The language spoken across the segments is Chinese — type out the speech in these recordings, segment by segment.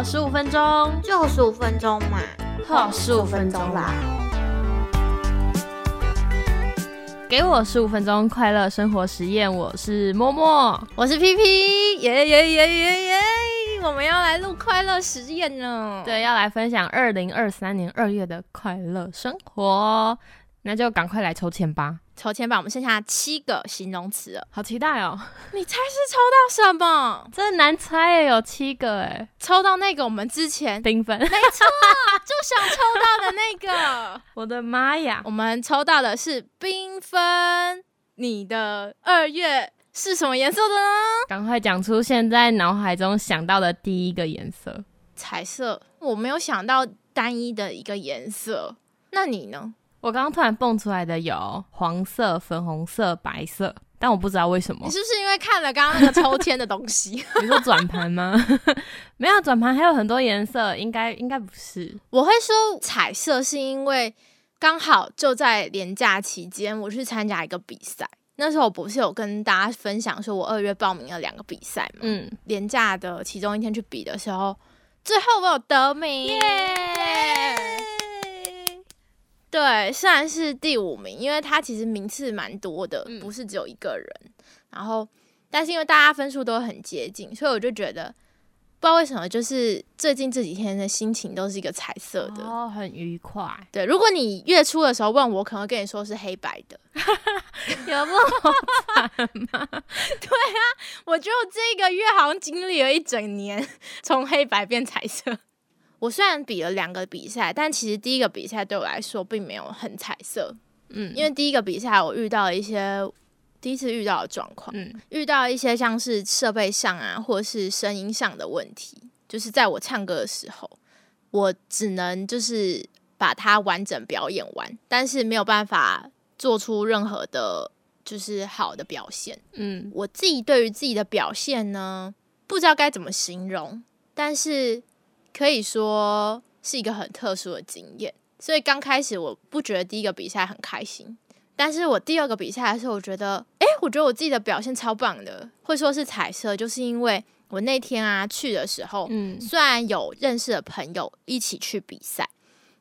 呵，十五分钟，就十五分钟嘛，呵，十五分钟啦。给我十五分钟快乐生活实验，我是默默，我是 P P，耶耶耶耶耶！我们要来录快乐实验呢，对，要来分享二零二三年二月的快乐生活，那就赶快来抽签吧。抽签吧，我们剩下七个形容词了，好期待哦！你猜是抽到什么？真难猜耶，有七个诶，抽到那个我们之前缤纷，没错，就想抽到的那个。我的妈呀，我们抽到的是缤纷。你的二月是什么颜色的呢？赶快讲出现在脑海中想到的第一个颜色，彩色。我没有想到单一的一个颜色，那你呢？我刚刚突然蹦出来的有黄色、粉红色、白色，但我不知道为什么。你是不是因为看了刚刚那个抽签的东西？你说转盘吗？没有转盘，还有很多颜色，应该应该不是。我会说彩色，是因为刚好就在年假期间，我去参加一个比赛。那时候我不是有跟大家分享说，我二月报名了两个比赛嘛？嗯，年假的其中一天去比的时候，最后我有得名。对，虽然是第五名，因为他其实名次蛮多的，不是只有一个人。然后，但是因为大家分数都很接近，所以我就觉得不知道为什么，就是最近这几天的心情都是一个彩色的，哦，很愉快。对，如果你月初的时候问我，可能会跟你说是黑白的，有不好惨吗？对啊，我就这个月好像经历了一整年，从黑白变彩色。我虽然比了两个比赛，但其实第一个比赛对我来说并没有很彩色，嗯，因为第一个比赛我遇到了一些第一次遇到的状况，嗯，遇到一些像是设备上啊，或是声音上的问题，就是在我唱歌的时候，我只能就是把它完整表演完，但是没有办法做出任何的，就是好的表现，嗯，我自己对于自己的表现呢，不知道该怎么形容，但是。可以说是一个很特殊的经验，所以刚开始我不觉得第一个比赛很开心，但是我第二个比赛的时候，我觉得，哎，我觉得我自己的表现超棒的，会说是彩色，就是因为我那天啊去的时候，嗯，虽然有认识的朋友一起去比赛，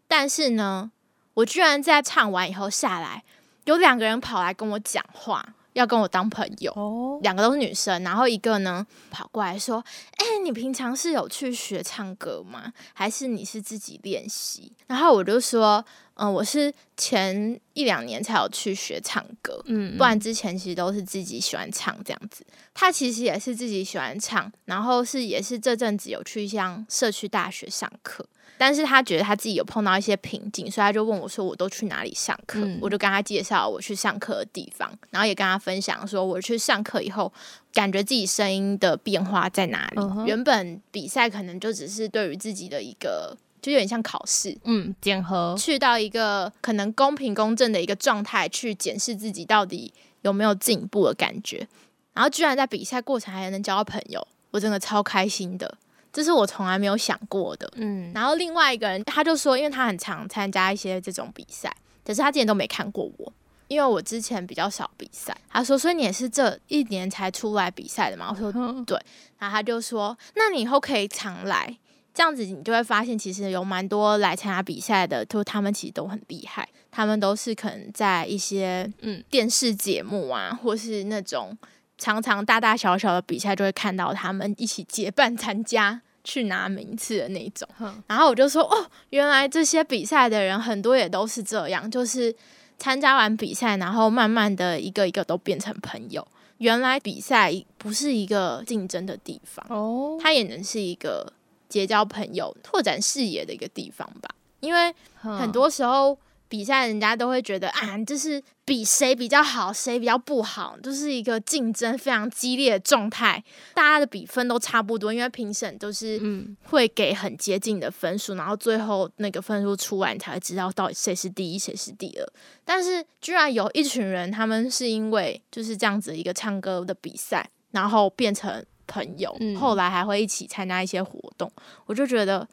但是呢，我居然在唱完以后下来，有两个人跑来跟我讲话。要跟我当朋友，两个都是女生，然后一个呢跑过来说：“哎，你平常是有去学唱歌吗？还是你是自己练习？”然后我就说：“嗯，我是前一两年才有去学唱歌，嗯，不然之前其实都是自己喜欢唱这样子。他其实也是自己喜欢唱，然后是也是这阵子有去像社区大学上课。”但是他觉得他自己有碰到一些瓶颈，所以他就问我说：“我都去哪里上课？”我就跟他介绍我去上课的地方，然后也跟他分享说我去上课以后，感觉自己声音的变化在哪里。原本比赛可能就只是对于自己的一个，就有点像考试，嗯，检核，去到一个可能公平公正的一个状态去检视自己到底有没有进步的感觉。然后居然在比赛过程还能交到朋友，我真的超开心的。这是我从来没有想过的，嗯。然后另外一个人他就说，因为他很常参加一些这种比赛，可是他之前都没看过我，因为我之前比较少比赛。他说，所以你也是这一年才出来比赛的吗？我说 对。然后他就说，那你以后可以常来，这样子你就会发现，其实有蛮多来参加比赛的，就他们其实都很厉害，他们都是可能在一些嗯电视节目啊，或是那种。常常大大小小的比赛就会看到他们一起结伴参加去拿名次的那种，然后我就说哦，原来这些比赛的人很多也都是这样，就是参加完比赛，然后慢慢的一个一个都变成朋友。原来比赛不是一个竞争的地方哦，它也能是一个结交朋友、拓展视野的一个地方吧。因为很多时候。比赛人家都会觉得啊，就是比谁比较好，谁比较不好，就是一个竞争非常激烈的状态。大家的比分都差不多，因为评审都是会给很接近的分数，然后最后那个分数出来，你才会知道到底谁是第一，谁是第二。但是居然有一群人，他们是因为就是这样子一个唱歌的比赛，然后变成朋友，后来还会一起参加一些活动，我就觉得。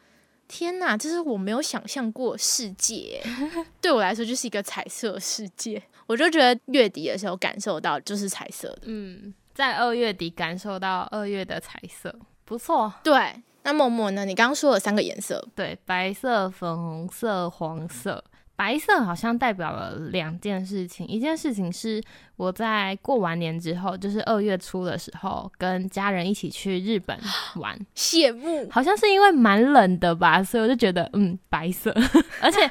天呐，这是我没有想象过世界，对我来说就是一个彩色世界。我就觉得月底的时候感受到就是彩色的，嗯，在二月底感受到二月的彩色，不错。对，那默默呢？你刚刚说了三个颜色，对，白色、粉红色、黄色。白色好像代表了两件事情，一件事情是我在过完年之后，就是二月初的时候，跟家人一起去日本 玩，羡慕。好像是因为蛮冷的吧，所以我就觉得嗯，白色，而且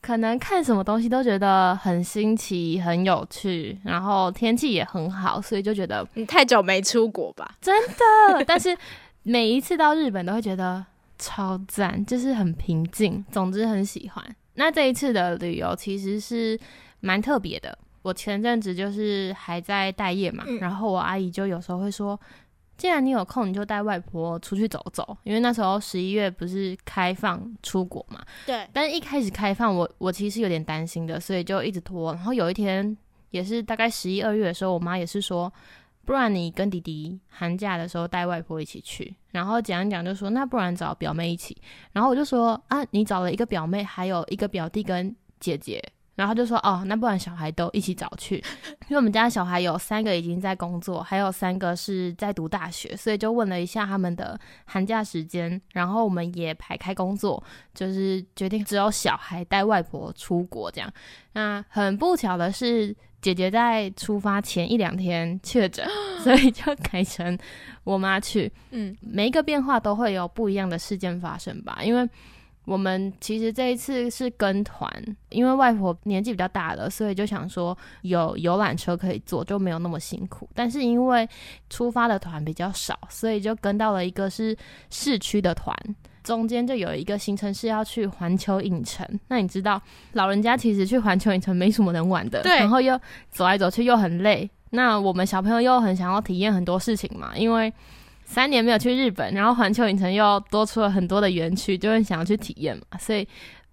可能看什么东西都觉得很新奇、很有趣，然后天气也很好，所以就觉得你太久没出国吧？真的，但是每一次到日本都会觉得超赞，就是很平静，总之很喜欢。那这一次的旅游其实是蛮特别的。我前阵子就是还在待业嘛，然后我阿姨就有时候会说，既然你有空，你就带外婆出去走走。因为那时候十一月不是开放出国嘛，对。但是一开始开放，我我其实有点担心的，所以就一直拖。然后有一天也是大概十一二月的时候，我妈也是说。不然你跟弟弟寒假的时候带外婆一起去，然后讲讲就说那不然找表妹一起，然后我就说啊你找了一个表妹，还有一个表弟跟姐姐，然后就说哦那不然小孩都一起找去，因为我们家小孩有三个已经在工作，还有三个是在读大学，所以就问了一下他们的寒假时间，然后我们也排开工作，就是决定只有小孩带外婆出国这样。那很不巧的是。姐姐在出发前一两天确诊，所以就改成我妈去。嗯，每一个变化都会有不一样的事件发生吧。因为我们其实这一次是跟团，因为外婆年纪比较大了，所以就想说有游览车可以坐，就没有那么辛苦。但是因为出发的团比较少，所以就跟到了一个是市区的团。中间就有一个行程是要去环球影城，那你知道老人家其实去环球影城没什么能玩的，对，然后又走来走去又很累。那我们小朋友又很想要体验很多事情嘛，因为三年没有去日本，然后环球影城又多出了很多的园区，就很想要去体验嘛，所以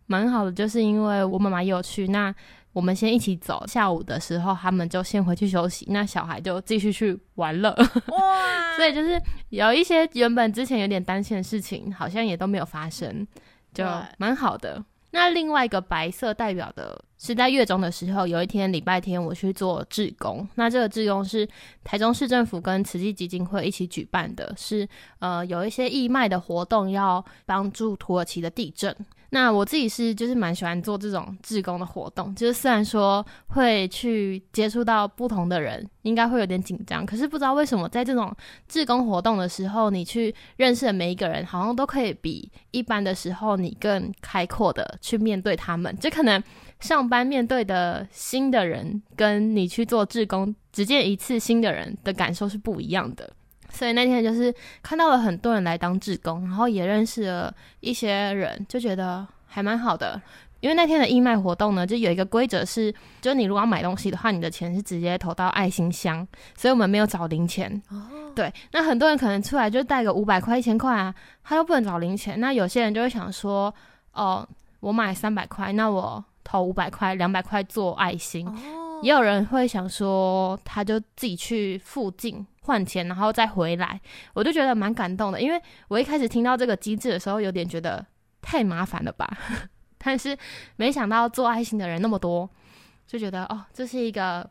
蛮好的，就是因为我妈妈也有去那。我们先一起走，下午的时候他们就先回去休息，那小孩就继续去玩了。哇！所以就是有一些原本之前有点担心的事情，好像也都没有发生，就蛮好的。那另外一个白色代表的是在月中的时候，有一天礼拜天我去做志工，那这个志工是台中市政府跟慈济基金会一起举办的，是呃有一些义卖的活动，要帮助土耳其的地震。那我自己是就是蛮喜欢做这种志工的活动，就是虽然说会去接触到不同的人，应该会有点紧张，可是不知道为什么在这种志工活动的时候，你去认识的每一个人，好像都可以比一般的时候你更开阔的去面对他们。就可能上班面对的新的人，跟你去做志工只见一次新的人的感受是不一样的。所以那天就是看到了很多人来当志工，然后也认识了一些人，就觉得还蛮好的。因为那天的义卖活动呢，就有一个规则是，就你如果要买东西的话，你的钱是直接投到爱心箱，所以我们没有找零钱。哦，对，那很多人可能出来就带个五百块、一千块啊，他又不能找零钱。那有些人就会想说，哦，我买三百块，那我投五百块、两百块做爱心。哦，也有人会想说，他就自己去附近。换钱，然后再回来，我就觉得蛮感动的。因为我一开始听到这个机制的时候，有点觉得太麻烦了吧。但是没想到做爱心的人那么多，就觉得哦，这是一个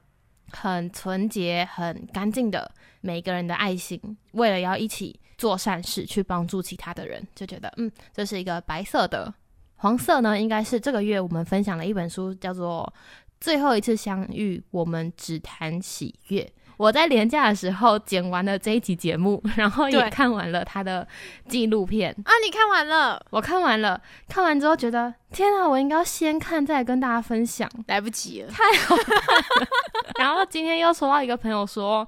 很纯洁、很干净的每个人的爱心，为了要一起做善事，去帮助其他的人，就觉得嗯，这是一个白色的。黄色呢，应该是这个月我们分享的一本书，叫做《最后一次相遇，我们只谈喜悦》。我在廉假的时候剪完了这一集节目，然后也看完了他的纪录片啊！你看完了？我看完了，看完之后觉得天啊，我应该要先看再跟大家分享，来不及了，太好看了。然后今天又收到一个朋友说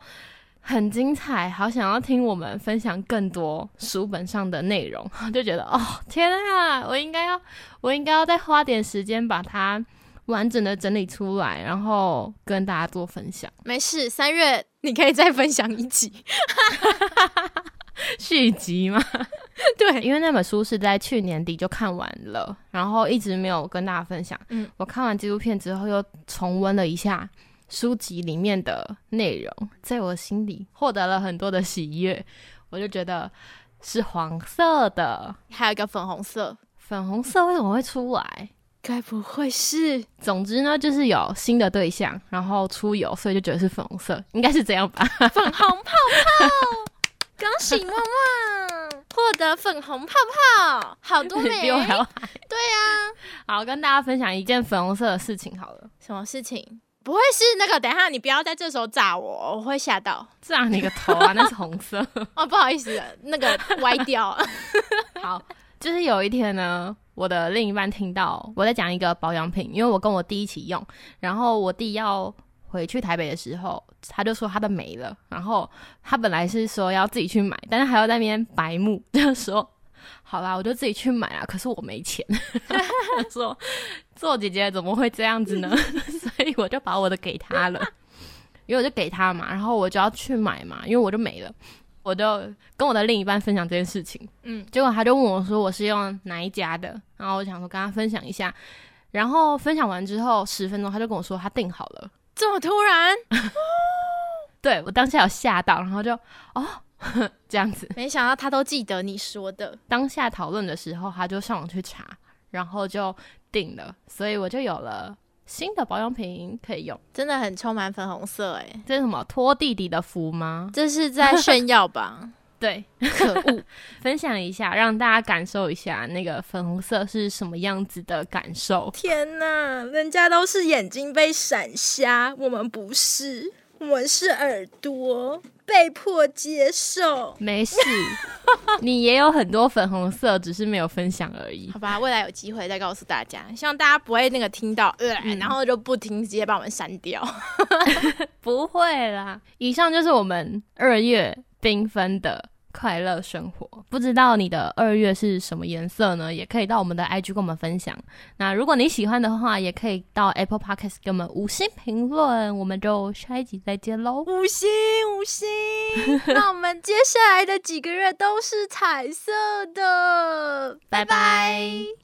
很精彩，好想要听我们分享更多书本上的内容，就觉得哦天啊，我应该要，我应该要再花点时间把它。完整的整理出来，然后跟大家做分享。没事，三月你可以再分享一集 续集嘛？对，因为那本书是在去年底就看完了，然后一直没有跟大家分享。嗯，我看完纪录片之后，又重温了一下书籍里面的内容，在我心里获得了很多的喜悦。我就觉得是黄色的，还有一个粉红色。粉红色为什么会出来？该不会是？总之呢，就是有新的对象，然后出游，所以就觉得是粉红色，应该是这样吧？粉红泡泡，恭喜旺旺！获得粉红泡泡，好多美。比我还要嗨。对呀、好，跟大家分享一件粉红色的事情好了，什么事情？不会是那个？等一下，你不要在这时候炸我，我会吓到。炸你个头啊！那是红色。哦，不好意思，那个歪掉。好，就是有一天呢，我的另一半听到我在讲一个保养品，因为我跟我弟一起用，然后我弟要回去台北的时候，他就说他的没了，然后他本来是说要自己去买，但是还要在那边白目，就说好啦，我就自己去买啊，可是我没钱。说做姐姐怎么会这样子呢？所以我就把我的给他了，因为我就给他嘛，然后我就要去买嘛，因为我就没了。我就跟我的另一半分享这件事情，嗯，结果他就问我说我是用哪一家的，然后我想说跟他分享一下，然后分享完之后十分钟他就跟我说他订好了，这么突然，对我当下有吓到，然后就哦 这样子，没想到他都记得你说的。当下讨论的时候他就上网去查，然后就订了，所以我就有了新的保养品可以用。真的很充满粉红色哎，这是什么托弟弟的福吗？这是在炫耀吧？对，可恶！分享一下，让大家感受一下那个粉红色是什么样子的感受。天哪，人家都是眼睛被闪瞎，我们不是，我们是耳朵被迫接受。没事，你也有很多粉红色，只是没有分享而已。好吧，未来有机会再告诉大家，希望大家不会那个听到呃，嗯然后就不听，直接把我们删掉。不会啦，以上就是我们二月缤纷的快乐生活。不知道你的二月是什么颜色呢？也可以到我们的 IG 跟我们分享。那如果你喜欢的话，也可以到 Apple Podcast 给我们五星评论。我们就下一集再见喽。五星五星，那我们接下来的几个月都是彩色的，拜拜